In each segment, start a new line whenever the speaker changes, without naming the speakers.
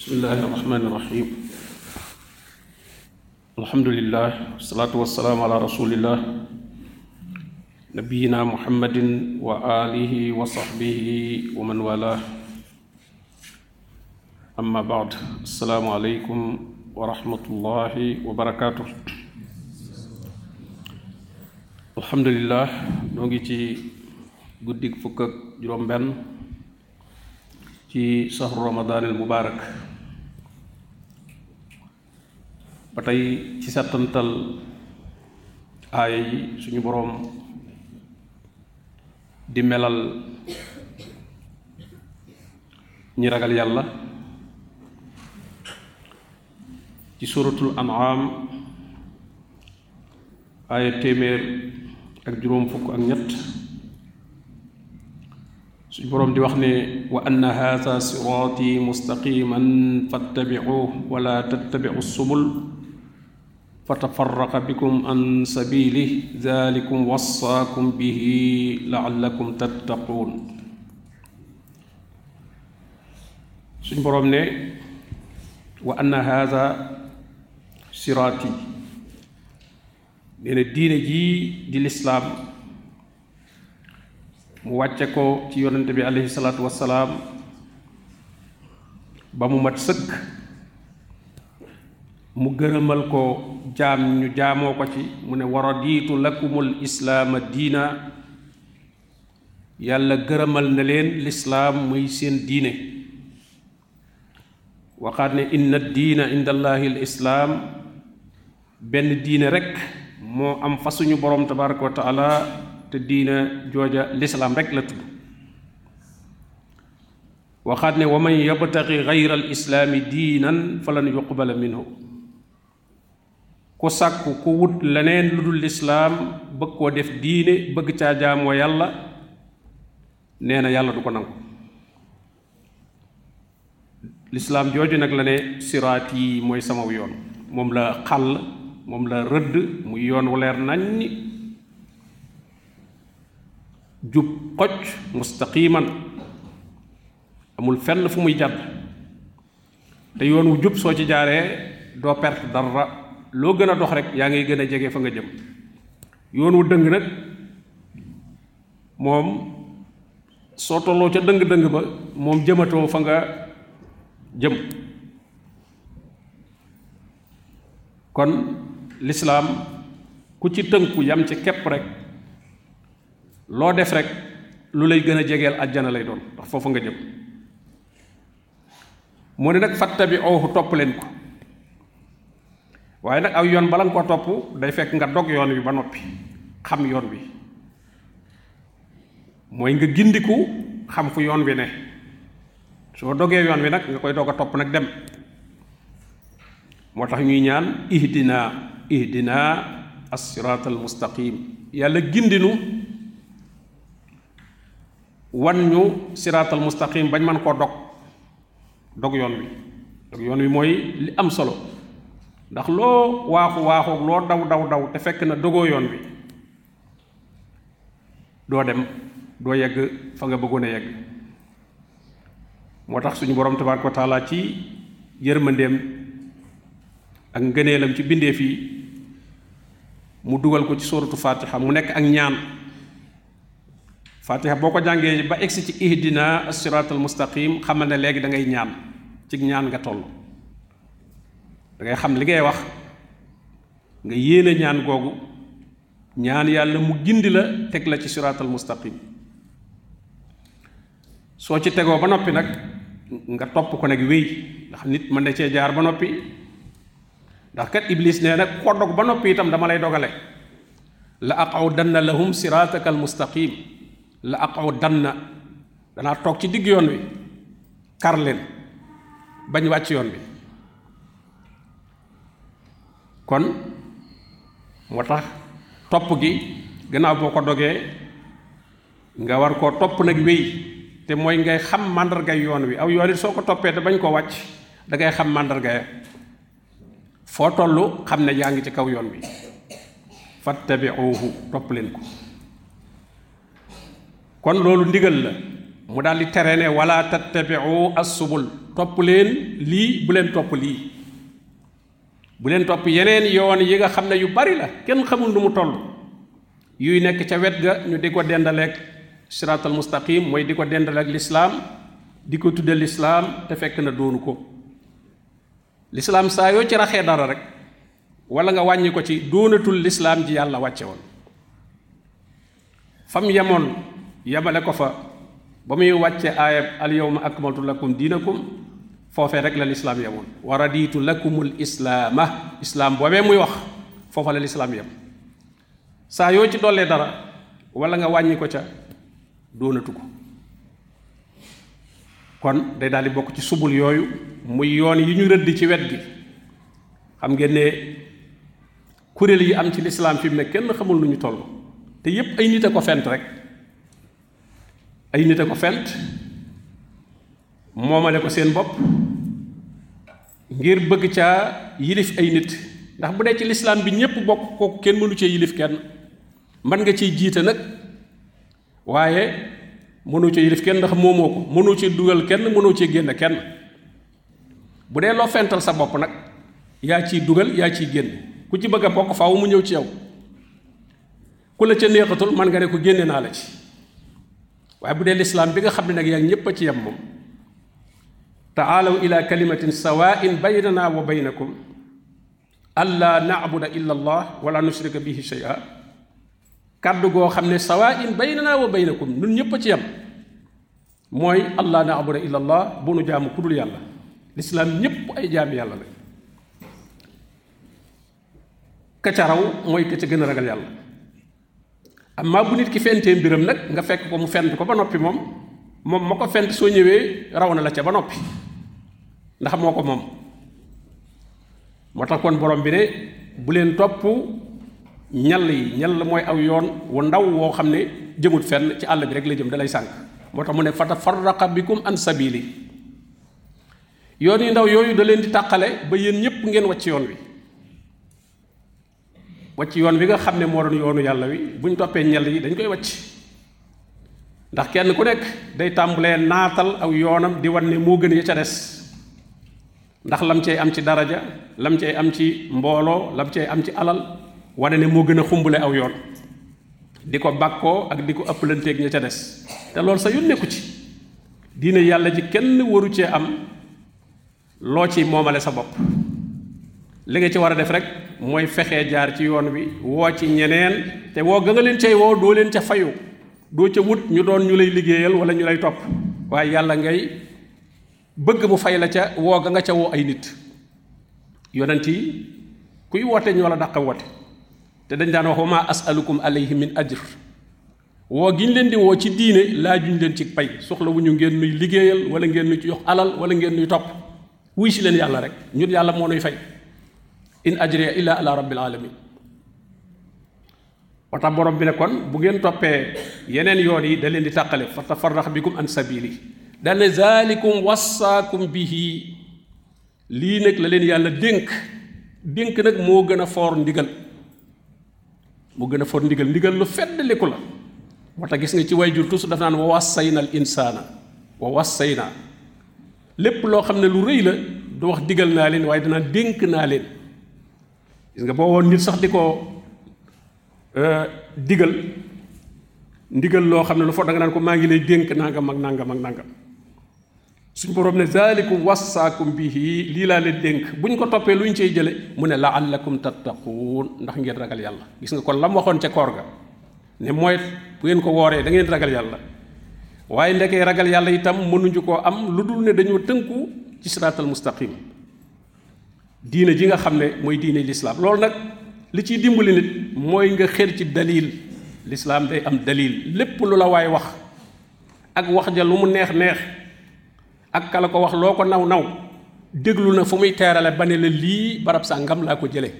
بسم الله الرحمن الرحيم. الحمد لله والصلاة والسلام على رسول الله. نبينا محمد وآله وصحبه ومن والاه. أما بعد السلام عليكم ورحمة الله وبركاته. الحمد لله نوغي guddik fukk ak juróom benn ci ramadanil mubarak ba tey ci settantal aaya yi suñu boroom di melal ñi ragal yàlla ci suratul an'am aaya téeméer ak juróom fukk ak ñett suñ boroom di wax ne wa anna haadha siraati mustaqiman fattabicuuh wala tattabicu subul fatafaraqa bikum an sabili dalikum wassaakum bihi laallakum tattaquun suñ boroom ne wa anna haadha siraati nee na diine jii di lislaam mu wàcce ko ci yonente bi aleyhi salaatu wassalaam ba mu mat sëkk mu gërëmal ko jaam ñu jaamoo ko ci mu ne wa radiitu lakumul islaama diina yàlla gërëmal na leen lislaam muy seen diine waxaat ne inna diina inda allahi l islaam benn diine rekk moo am fa suñu boroom tabaraka wa taala te diina jooja lislaam rek la tudd waxaat ne wa man yabtaxi gayra al diinan falan yuqbala minhu ku sàkku ku wut leneen lu dul lislaam bëgg koo def diine bëgg caa jaamoo yàlla. Nee na yàlla du ko nangu. Lislaam jooju nag la ne siraat yi mooy yoon. Moom la xàll moom la rëdd muy yoon wu leer jub mustaqiman. Amul fenn fu muy jàdd. Te yoon wu jub soo ci jaaree doo perte dara loo gën a dox rek yaa ngi gën a fa nga jëm. Yoon wu dëng nag moom soo tolloo ca dëng-dëng ba moom jëmatoo fa nga jëm. Kon lislaam ku ci tënku yam ci képp rek loo def rek lu lay gën a àjjana lay doon foofu nga jëm. Ne ko waaye nag aw yoon bala nga ko topp day fekk nga dog yoon wi ba noppi xam yoon wi. Mooy nga gindiku xam fu yoon wi ne. Soo dogee yoon wi nag nga koy dog a topp dem. Moo tax ñuy ñaan ihdina ihdina as-siraat al-mustaqim yàlla gindinu wan ñu siraatal mustaqim bañ man koo dog dog yoon wi. Dog yoon wi mooy li am solo ndax loo waaxu waaxu loo daw daw daw te fekk na dogoo yoon wi doo dem doo yegg fa nga bëggoon a yegg. Moo tax suñu borom tabaaraka wa taala ci yërmandeem ak ngëneelam ci bindeef yi mu dugal ko ci sóoratu fatiha mu nekk ak ñaan. Fatiha boo ko jàngee ba egsi ci ihdina as-siratal mustaqim xamal ne léegi da ngay ñaan ci ñaan nga toll da ngay xam li ngay wax. Nga yéene ñaan googu ñaan yàlla mu gindi la teg la ci siratal mustaqim. Soo ci tegoo ba noppi nag nga topp ko nag wéy. Ndax nit mën na cee jaar ba noppi. Ndax kat iblis nee nag ko dog ba noppi itam dama lay dogale. La aqawdanna lahum sirataka al mustaqim. La aqaw danna danaa toog ci digg yoon wi kar leen bañ wàcc yoon wi kon moo tax topp gi gannaaw boo ko dogee nga war koo topp nag wéy te mooy ngay xam màndargay yoon wi. Aw yoon it soo ko toppee te bañ koo wàcc da ngay xam màndarga ya foo toll xam ne yaa ngi ci kaw yoon wi. Fattabi'uhu topp leen ko. Kon loolu ndigal la. Mu daal di tere wala tattabiu assubul. Topp leen lii bu leen topp lii bu leen topp yeneen yoon yi nga xam ne yu bari la kenn xamul nu toll. Yuy nekk ca wet ga ñu di ko dendaleeg siraatal mustaqim mooy di ko dendaleeg lislaam di ko tudde lislaam te fekk na doonu ko. Lislaam saa yoo ci raxee dara rek wala nga wàññi ko ci doonatul lislaam ji yàlla wàcce woon. Fam yemoon yemale ko fa ba muy wàcce al yawma akmaltu lakum diinakum foofee rek la lislaam yemoon. Wa raditu lakumul islaama. Islaam boobee muy wax. Foofa la lislaam yem. Saa yoo ci dollee dara wala nga wàññi ko ca doonatu ko. Kon day daal di bokk ci subul yooyu muy yoon yi ñu rëdd ci wet gi. Xam ngeen ne kuréel yi am ci lislaam fi mu ne kenn xamul nu ñu toll. Te yépp ay ko fent rek. Ay nit ko fent moomale ko seen bopp ngir bëgg caa yilif ay nit. ndax bu dee ci lislaam bi ñépp bokk kooku kenn mënu cee yilif kenn. mën nga ciy jiite nag waaye mënoo ci yilif kenn ndax moomoo ko. mënoo ci dugal kenn mënoo ci génn kenn. bu dee loo fental sa bopp nag yaa ciy dugal yaa ciy génn ku ci bëgg a bokk faaw mu ñëw ci yow. ku la ca neexatul man nga ne ko génne naa la ci. waaye bu dee lislaam bi nga xam ne nag yaa ci yem moom ila kalimatin sawain baynana wa baynakum alla naabuda illa allah wala nushrika bihi shay'a kàddu goo xam ne sawain baynana wa baynakum nun ñépp a ci yem mooy allah naabuda illa allah bu nu jaamu ku dul yàlla lislaam ñépp ay jaami yàlla la ka ca raw mooy ka ca gën a amma bu nit ki mbiram nga fekk ko mu fent ko ba noppi moom moom ma ko fent soo ñëwee na la ca ba noppi ndax moo ko moom. moo tax kon borom bi ne bu leen topp ñall yi ñall mooy aw yoon wu ndaw woo xam ne jëmut fenn ci àll bi rek la jëm dalay sànk. moo tax mu ne fatafarraqa bikum an sabili. yoon yu ndaw yooyu da leen di tàqale ba yéen ñépp ngeen wàcc yoon wi. wàcc yoon wi nga xam ne doon yoonu yàlla wi bu ñu toppee ñal yi dañ koy wàcc. ndax kenn ku nekk day tàmbalee naatal aw yoonam di wan ne gën ya ca des ndax lam cay am ci daraja lam cay am ci mbooloo lam cay am ci alal wane ne moo gën a xumbule aw yoon. Di ko bàkkoo ak di ko ca sa yoon ci. Diine yàlla ji kenn waru am loo ci moomale sa bopp. Li nga ci war a def rek mooy fexee jaar ci yoon wi woo ci ñeneen te woo ga leen cay leen ca fayu. Doo ca wut ñu doon ñu lay liggéeyal wala ñu lay topp. Waaye yàlla ngay bëgg mu fay la ca woo ga nga ca woo ay nit. Yonent yi kuy woote ñoo la dàq woote. Te dañ daan wax wa ma asalukum alayhi min ajr. Woo gi ñu leen di woo ci diine laajuñ leen ci pay. Soxla wu ñu ngeen nuy liggéeyal wala ngeen nuy jox alal wala ngeen nuy topp. Wuy si leen yàlla rek. Ñun yàlla moo nuy fay. In ajriya illa ala rabbil alamin watax borom bi ne kon bu ngeen toppee yeneen yoon yi da leen di tàqale. Fa tafarrax bikum an sabili dane zalikum wassaakum bihi. Lii nag la leen yàlla dénk. Dénk nag moo gën a foor ndigal. Moo gën a foor ndigal. Ndigal lu feddliku la. Moo gis nga ci way jur tusu daf naan wa insaana. Wa wassayna lépp loo xam ne lu rëy la du wax digal naa leen waaye danaa dénk naa leen. Gis nga boo woon nit sax di ko digal. Ndigal loo xam ne lu fo da nga naan ko maa lay dénk nangam ak nangam ak nangam suñ borom ne zalikum wassaakum bihi. Lii laa leen dénk. Buñ ko toppee lu ñu cey jële mu ne laallakum tattaquun ndax ngeen ragal yàlla. Gis nga kon lam waxoon ca koor ga ne mooy bu ngeen ko wooree da ngeen ragal yàlla. Waaye ndekee ragal yàlla itam koo am lu dul ne dañoo ci siraatal mustaqim. Diine ji nga xam ne mooy diine lislaam. Loolu li ciy dimbali nit mooy nga xër ci dalil lislaam day am dalil lépp lu la waay wax ak wax ja lu mu neex neex ak kala ko wax loo ko naw naw déglu na fu muy teerale ne la barab sàngam laa ko jëlee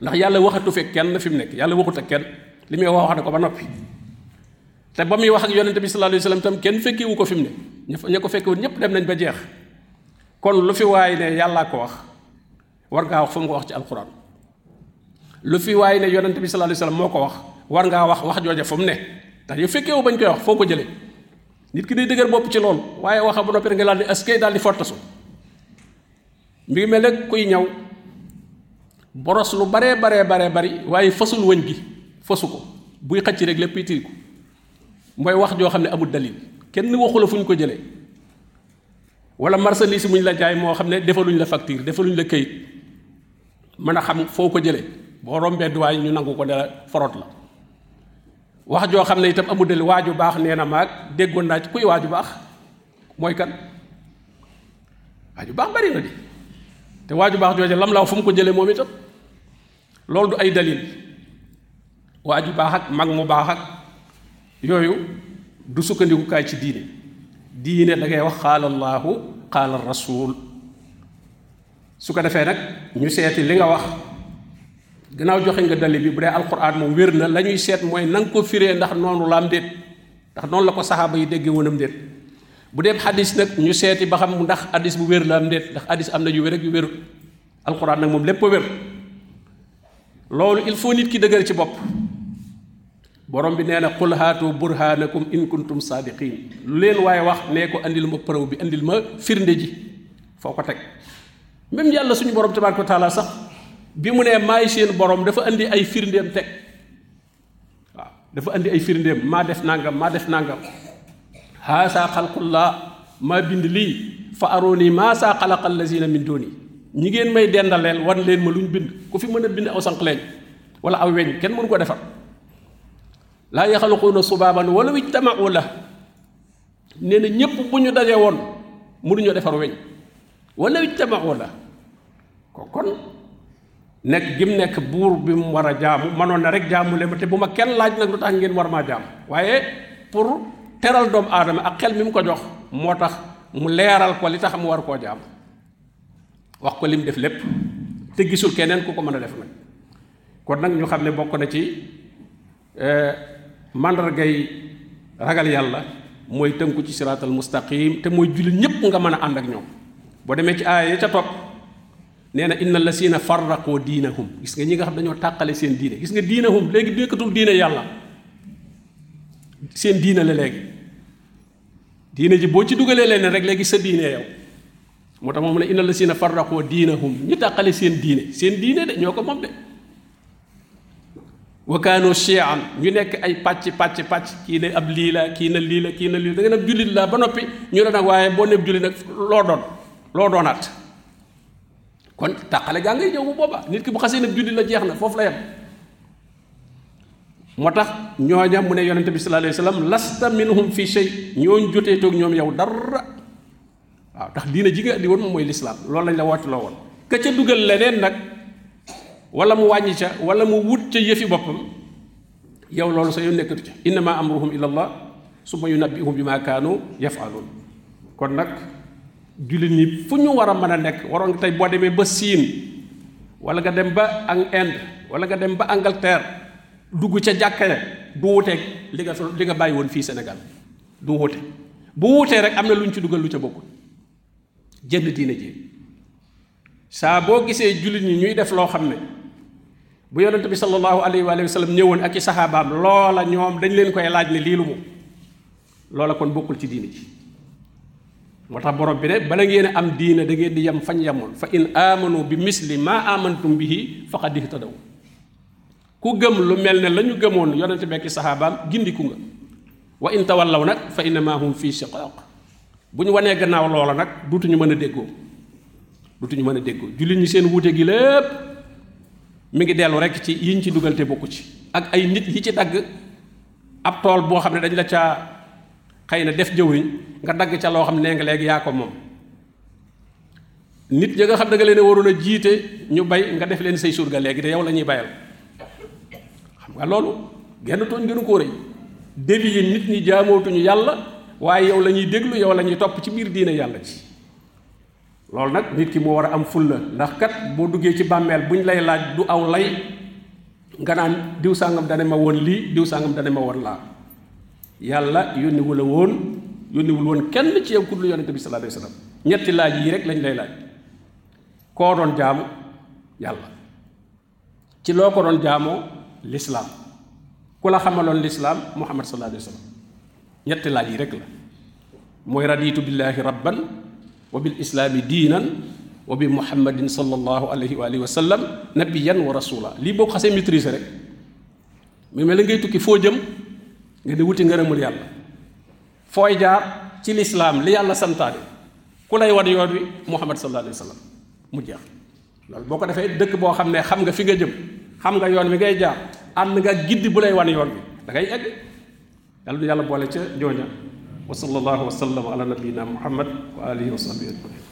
ndax yàlla waxatu fekk kenn fi mu nekk yàlla waxut ak kenn. Li muy wax wax ko ba noppi. Te ba muy wax ak bi sallallahu alayhi wasallam tam kenn fekkiwu ko fi mu ne. Ña ko fekkiwut dem nañ ba jeex. Kon lu fi waay ne yàllaa ko wax war ngaa wax fu mu ko wax ci alquran lu fi waay ne yonente bi sallallahu alayhi wasallam moo ko wax war ngaa wax wax jooja fu mu ne. Ndax yow fekkeewu bañ koy wax foo ko jëlee nit ki day dëgër bopp ci loolu waaye waxa bu noppi nga daal di askay fottasu mi ngi mel ne kuy ñaw boros lu baree baree baree bari waaye fasul wëñ gi fasu ko. Buy xëcc rek lépp itiri ko. Mooy wax joo xam ne amul dalil. Kenn waxu la ko jëlee. Wala marchandise muñ la jaay moo xam ne defaluñ la facture defaluñ la kayit. Mën a xam foo ko jëlee. Boo rombee duwaay ñu nangu ko dara forot la wax joo xam ne itam amul dalil waaju baax nee na maag. Déggoon naa ci kuy waaju baax. Mooy kan? Waaju baax bari na di te waaju baax jooje lam laaw fu mu ko jëlee moom itam. Loolu du ay dalil. Waaju baax ak mag mu baax ak yooyu du sukkandikukaay ci diine. Diine da ngay wax qaala allahu qaala rasul su ko defee ñu seeti li nga wax gannaaw joxe nga dalil bi bu dee alquran moom wér na la ñuy seet mooy na nga ko firee ndax noonu la am déet ndax noonu la ko saxaaba yi déggee woonam déet bu dee xadis nag ñu seeti ba xam ndax xadis bu wér la am déet ndax xadis am na yu wér ak yu wérut alquran nag moom lépp wér loolu il faut nit ki dëgër ci bopp borom bi nee na qul haatu burhanakum in kuntum saadiqin lu leen waaye wax nee ko andil ma preuve bi andil ma firnde ji foo ko teg même yàlla suñu borom tabaraka taala sax bi mu nee maay seen borom dafa andi ay firndeem teg. Waaw dafa andi ay firndeem maa def nangam maa def nangam. Haasa xalqullah maa bind lii fa arooni maa saa xalaqa allazina min dooni ñi ngeen may dendaleel wan leen ma luñ bind. Ku fi mën a bind aw sànq leen wala aw weñ kenn mënu ko defar. Laa yaxaluquuna subaaban wala ijtamau la nee na ñépp bu ñu daje woon mënuñoo defar weñ. Wala ijtamau la ko kon nekk gim nekk buur bi mu war a jaamu manoon rek jaamu leen te bu ma kenn laaj nag lu ngeen war maa jaamu. Waaye pour teral doomu aadama ak xel mi ko jox moo mu ko li tax mu war koo jaamu. Wax ko lim def lépp te gisul keneen ku ko mën a def nag. Kon nag ñu xam ne na ci màndargay ragal yàlla ci mustaqim te mooy jullit ñépp nga mën a ànd ak ñoom. Boo demee ci ya ca nee na inna lasina farraqoo diinahum. Gis nga ñi nga xam dañoo tàqale seen diine. Gis nga diinahum léegi nekkatul diine yàlla. Seen diine la léegi. Diine ji boo ci dugalee leen rek léegi sa diine yow. Moo moom ne inna lasina farraqoo diinahum. Ñi tàqale seen diine. Seen diine de ñoo ko moom de. Wa kaanu chian ñu nekk ay pàcc pàcc pàcc. Kii ne ab lii la na lii la na lii la. Da nga ne jullit la ba noppi. Ñu ne nag waaye boo neeb jullit nag loo doon doonaat kon tàqale gaa ngay ñëw bu booba nit ki bu xasee ne jullit la jeex na foofu la yem. Moo tax mu ne yonente bi sallallahu alayhi wa sallam lasta minhum fi shay ñooñ jotee toog ñoom yow dara. Waaw ndax diina ji nga andi woon mooy lislaam loolu lañ la woote loo woon. Ka ca dugal leneen nag wala mu wàññi ca wala mu wut ca yëfi boppam yow loolu sa yoon nekkatu ca. Innama amruhum ila allah summa yunabbihum bima kaanu yafaluun. Kon nag jullit ñi fu ñu war a mën a nekk. Waroon nga tey boo demee ba Siin wala nga dem ba ak Inde wala nga dem ba Angleterre dugg ca jàkka du wuteeg li nga li nga bàyyi woon fii Sénégal. Du wute bu wutee rek am na lu ñu ci dugal lu ca bokkul. Jënd diine ji. Saa boo gisee jullit ñi ñuy def loo xam ne bu yonente bi sallallahu alayhi wa sallam ñëwoon ak i saxaabaam loola ñoom dañ leen koy laaj ne lii lu mu. Loola kon bokkul ci diine ji moo tax borom bi ne bala ngeen am diine da ngeen di yem fañ yemoon fa in amanu bi misli ma amantum bihi faqad ihtadaw. Ku gëm lu mel ne la ñu gëmoon yonente bi ak i saxaabaam gindiku nga. Wa in tawallaw nag fa innama hum fi shiqaq bu ñu wanee gannaaw loola nag duutuñu mën a déggoo. Duutuñu mën a déggoo. Jullit ñi seen wuute gi lépp mi ngi dellu rek ci yiñ ci dugal te bokku ci. Ak ay nit yi ci dagg ab tool boo xam ne dañ la caa xëy na def jëwriñ nga dagg ca loo xam ne nga léegi yaa ko moom. nit ñi nga xam da nga leen waroon a jiite ñu bay nga def leen say surga léegi te yow la ñuy bayal. xam nga loolu genn tooñ gënu koo rëy. déli yi nit ñi jaamootuñu yàlla waaye yow la ñuy déglu yow la ñuy topp ci biir diine yàlla ci loolu nag nit ki moo war a am fulla ndax kat boo duggee ci bàmmeel buñ lay laaj du aw lay nga naan diw sàngam dane ma woon lii diw sàngam dane ma woon laa yàlla yónniwu la woon yónniwul woon kenn ci yow ku dul yonente bi sallallahu alayhi wasallam ñetti laaj yii rek lañ lay laaj. Koo doon jaamu? Yàlla. Ci ko doon muhammad sallallahu alayhi wasallam ñetti laaj yi rek la. Mooy raditu billahi rabban wa bil islaami diinan wa bi muhammadin sallallahu alayhi wa alihi wa sallam nabiyan wa rasula lii boo xasee maîtriser rek mais mel ngay tukki jëm nga di wuti ngërëmul yàlla. Fooy jaar ci lislaam li ku lay yoon wi muhammad sallallahu alayhi wa sallam mu jeex. Loolu boo ko defee dëkk boo xam nga fi nga jëm xam nga yoon wi ngay jaar ànd nga giddi bu lay wan yoon wi da ngay egg. Yàlla wa sallallahu wa sallam ala nabiyina muhammad wa alihi wa sahbihi